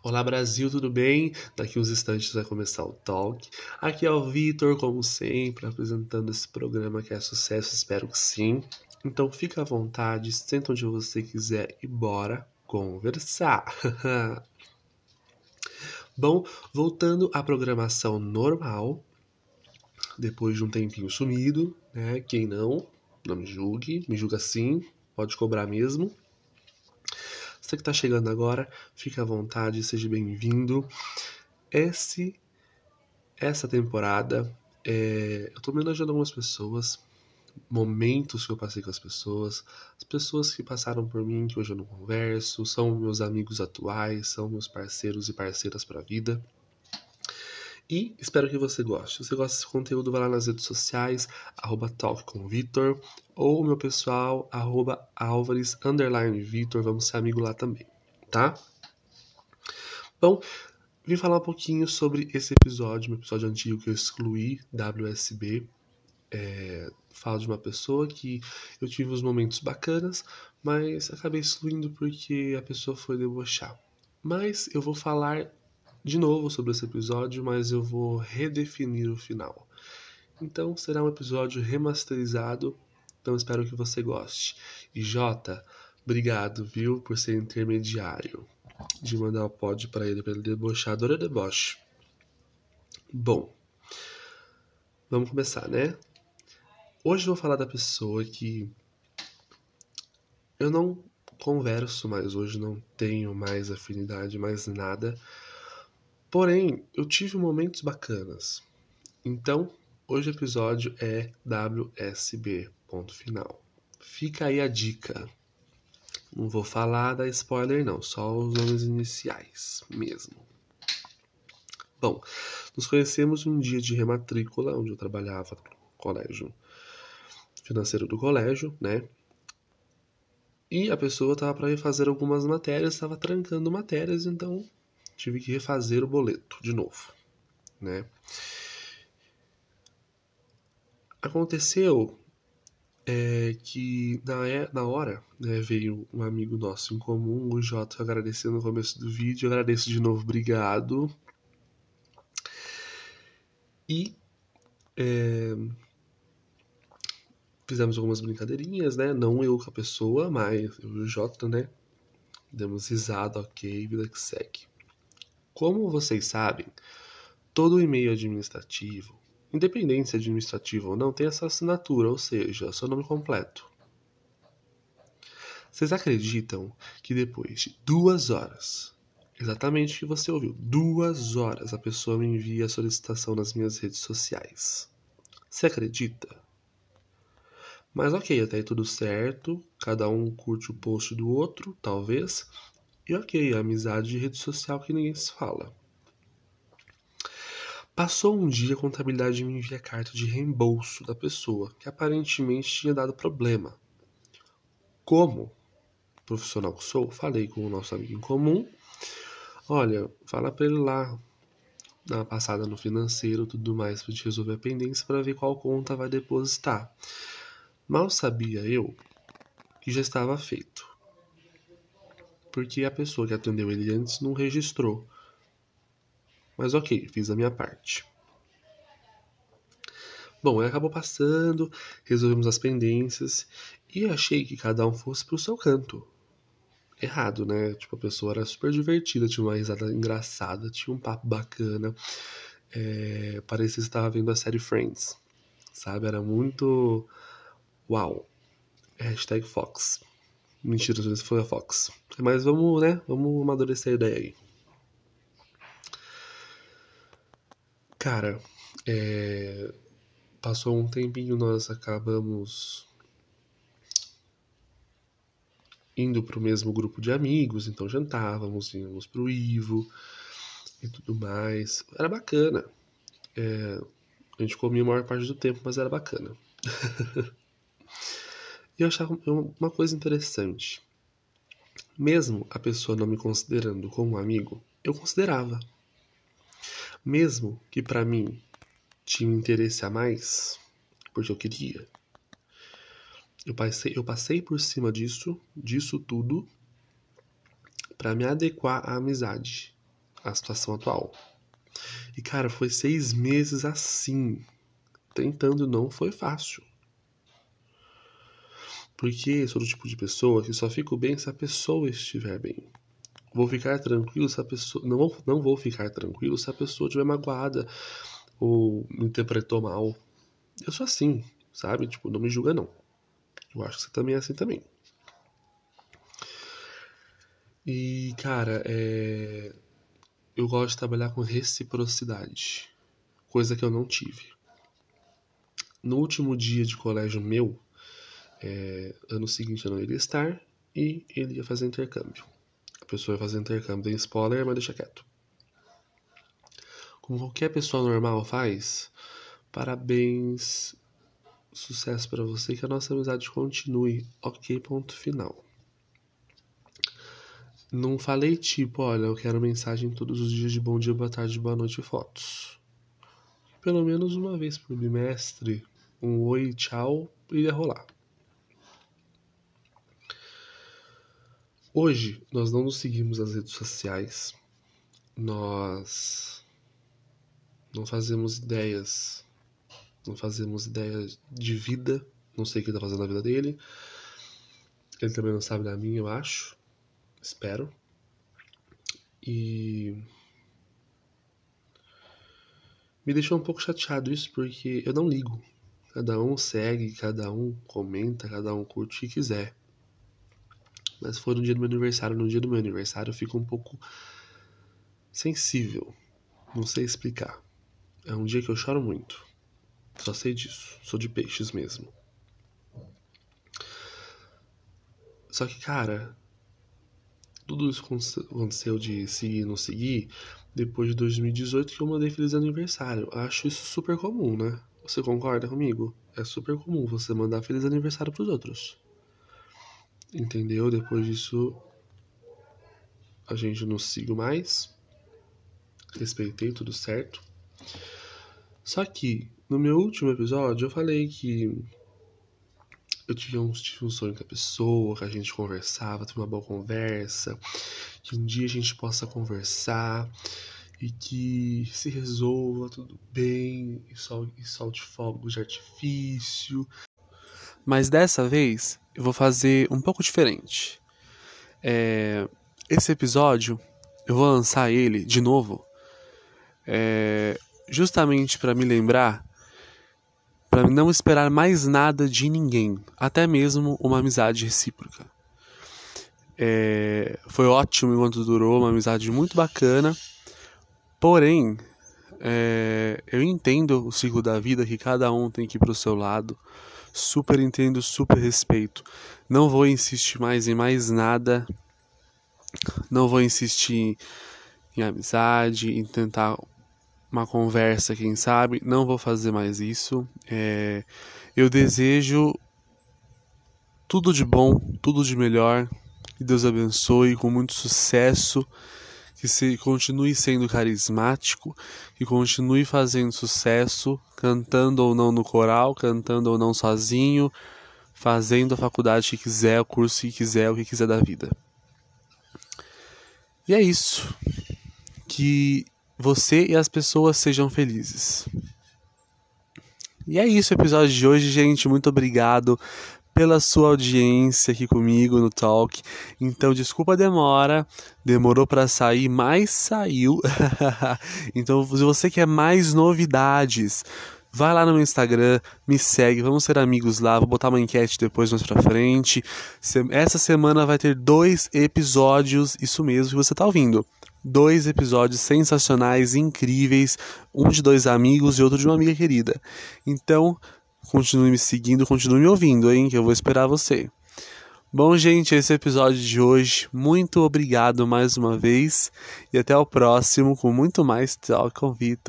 Olá Brasil, tudo bem? Daqui uns instantes vai começar o talk. Aqui é o Vitor, como sempre, apresentando esse programa que é sucesso, espero que sim. Então fica à vontade, senta onde você quiser e bora conversar. Bom, voltando à programação normal, depois de um tempinho sumido, né? Quem não, não me julgue, me julga sim, pode cobrar mesmo. Você que está chegando agora, fique à vontade, seja bem-vindo. Esse, essa temporada, é, eu estou homenageando algumas pessoas, momentos que eu passei com as pessoas, as pessoas que passaram por mim, que hoje eu não converso, são meus amigos atuais, são meus parceiros e parceiras para a vida. E espero que você goste. Se você gosta desse conteúdo, vai lá nas redes sociais, arroba Talk com Vitor, ou meu pessoal, arroba Vitor, vamos ser amigo lá também, tá? Bom, vim falar um pouquinho sobre esse episódio, meu episódio antigo que eu excluí, WSB. É, falo de uma pessoa que eu tive uns momentos bacanas, mas acabei excluindo porque a pessoa foi debochar. Mas eu vou falar de novo sobre esse episódio, mas eu vou redefinir o final. Então será um episódio remasterizado, então espero que você goste. E Jota, obrigado, viu, por ser intermediário de mandar o pod para ele, para ele debochar. Adoro deboche. Bom, vamos começar, né? Hoje eu vou falar da pessoa que eu não converso mais hoje, não tenho mais afinidade, mais nada Porém, eu tive momentos bacanas. Então, hoje o episódio é WSB, ponto final. Fica aí a dica. Não vou falar da spoiler não, só os nomes iniciais mesmo. Bom, nos conhecemos um dia de rematrícula, onde eu trabalhava no colégio financeiro do colégio, né? E a pessoa estava para refazer algumas matérias, estava trancando matérias, então tive que refazer o boleto de novo, né? Aconteceu é, que na, é, na hora né, veio um amigo nosso em comum, o Jota, agradecendo no começo do vídeo, agradeço de novo, obrigado. E é, fizemos algumas brincadeirinhas, né? Não eu com a pessoa, mas o Jota, né? Demos risada, ok, vida que segue. Como vocês sabem, todo e-mail administrativo, independente se é administrativo ou não, tem essa assinatura, ou seja, seu nome completo. Vocês acreditam que depois de duas horas, exatamente o que você ouviu, duas horas, a pessoa me envia a solicitação nas minhas redes sociais? Você acredita? Mas ok, até aí tudo certo, cada um curte o post do outro, talvez, e ok, amizade de rede social que ninguém se fala. Passou um dia, a contabilidade me envia carta de reembolso da pessoa, que aparentemente tinha dado problema. Como profissional que sou, falei com o nosso amigo em comum. Olha, fala para ele lá dar uma passada no financeiro tudo mais para gente resolver a pendência para ver qual conta vai depositar. Mal sabia eu que já estava feito porque a pessoa que atendeu ele antes não registrou. Mas ok, fiz a minha parte. Bom, acabou passando, resolvemos as pendências e achei que cada um fosse pro seu canto. Errado, né? Tipo, a pessoa era super divertida, tinha uma risada engraçada, tinha um papo bacana. É, parecia que estava vendo a série Friends, sabe? Era muito. Uau! Hashtag Fox. Mentira, esse foi a Fox. Mas vamos, né? Vamos amadurecer a ideia aí. Cara, é... passou um tempinho, nós acabamos indo pro mesmo grupo de amigos, então jantávamos, íamos pro Ivo e tudo mais. Era bacana. É... A gente comia a maior parte do tempo, mas era bacana. E eu achava uma coisa interessante. Mesmo a pessoa não me considerando como um amigo, eu considerava. Mesmo que para mim tinha um interesse a mais, porque eu queria. Eu passei, eu passei por cima disso, disso tudo, para me adequar à amizade. a situação atual. E, cara, foi seis meses assim. Tentando não foi fácil. Porque sou do tipo de pessoa que só fico bem se a pessoa estiver bem. Vou ficar tranquilo se a pessoa. Não, não vou ficar tranquilo se a pessoa estiver magoada ou me interpretou mal. Eu sou assim, sabe? Tipo, não me julga não. Eu acho que você também é assim também. E, cara, é... eu gosto de trabalhar com reciprocidade, coisa que eu não tive. No último dia de colégio meu, é... ano seguinte eu não iria estar e ele ia fazer intercâmbio. A pessoa ia fazer intercâmbio, tem spoiler, mas deixa quieto. Como qualquer pessoa normal faz, parabéns, sucesso para você, que a nossa amizade continue. Ok, ponto final. Não falei tipo, olha, eu quero mensagem todos os dias de bom dia, boa tarde, boa noite e fotos. Pelo menos uma vez por bimestre, um oi, tchau, iria rolar. Hoje nós não nos seguimos nas redes sociais, nós não fazemos ideias, não fazemos ideias de vida, não sei o que ele tá fazendo na vida dele, ele também não sabe da minha, eu acho. Espero. E. Me deixou um pouco chateado isso porque eu não ligo. Cada um segue, cada um comenta, cada um curte o que quiser. Mas for no dia do meu aniversário, no dia do meu aniversário eu fico um pouco sensível. Não sei explicar. É um dia que eu choro muito. Só sei disso. Sou de peixes mesmo. Só que, cara, tudo isso aconteceu de seguir e não seguir depois de 2018 que eu mandei feliz aniversário. Acho isso super comum, né? Você concorda comigo? É super comum você mandar feliz aniversário pros outros. Entendeu? Depois disso a gente não sigo mais. Respeitei tudo certo. Só que no meu último episódio eu falei que eu tinha um, tive um sonho com a pessoa, que a gente conversava, teve uma boa conversa, que um dia a gente possa conversar e que se resolva tudo bem e, e solte fogos de artifício. Mas dessa vez eu vou fazer um pouco diferente. É, esse episódio eu vou lançar ele de novo, é, justamente para me lembrar para não esperar mais nada de ninguém, até mesmo uma amizade recíproca. É, foi ótimo enquanto durou, uma amizade muito bacana. Porém, é, eu entendo o ciclo da vida que cada um tem que ir para o seu lado. Super entendo, super respeito. Não vou insistir mais em mais nada. Não vou insistir em amizade, em tentar uma conversa, quem sabe. Não vou fazer mais isso. É, eu desejo tudo de bom, tudo de melhor. Que Deus abençoe com muito sucesso. Que se continue sendo carismático, que continue fazendo sucesso, cantando ou não no coral, cantando ou não sozinho, fazendo a faculdade que quiser, o curso que quiser, o que quiser da vida. E é isso. Que você e as pessoas sejam felizes. E é isso o episódio de hoje, gente. Muito obrigado pela sua audiência aqui comigo no Talk. Então, desculpa a demora, demorou para sair, mas saiu. então, se você quer mais novidades, vai lá no meu Instagram, me segue, vamos ser amigos lá. Vou botar uma enquete depois mais pra frente. Essa semana vai ter dois episódios, isso mesmo que você tá ouvindo dois episódios sensacionais, incríveis, um de dois amigos e outro de uma amiga querida. Então, continue me seguindo, continue me ouvindo, hein, que eu vou esperar você. Bom, gente, esse é o episódio de hoje. Muito obrigado mais uma vez e até o próximo com muito mais Talk com Vitor.